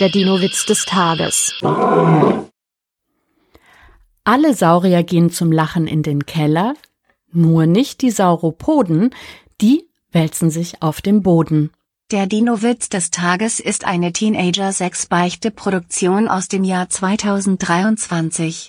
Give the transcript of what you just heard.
Der Dino-Witz des Tages. Alle Saurier gehen zum Lachen in den Keller, nur nicht die Sauropoden, die wälzen sich auf dem Boden. Der Dino-Witz des Tages ist eine Teenager-6-Beichte-Produktion aus dem Jahr 2023.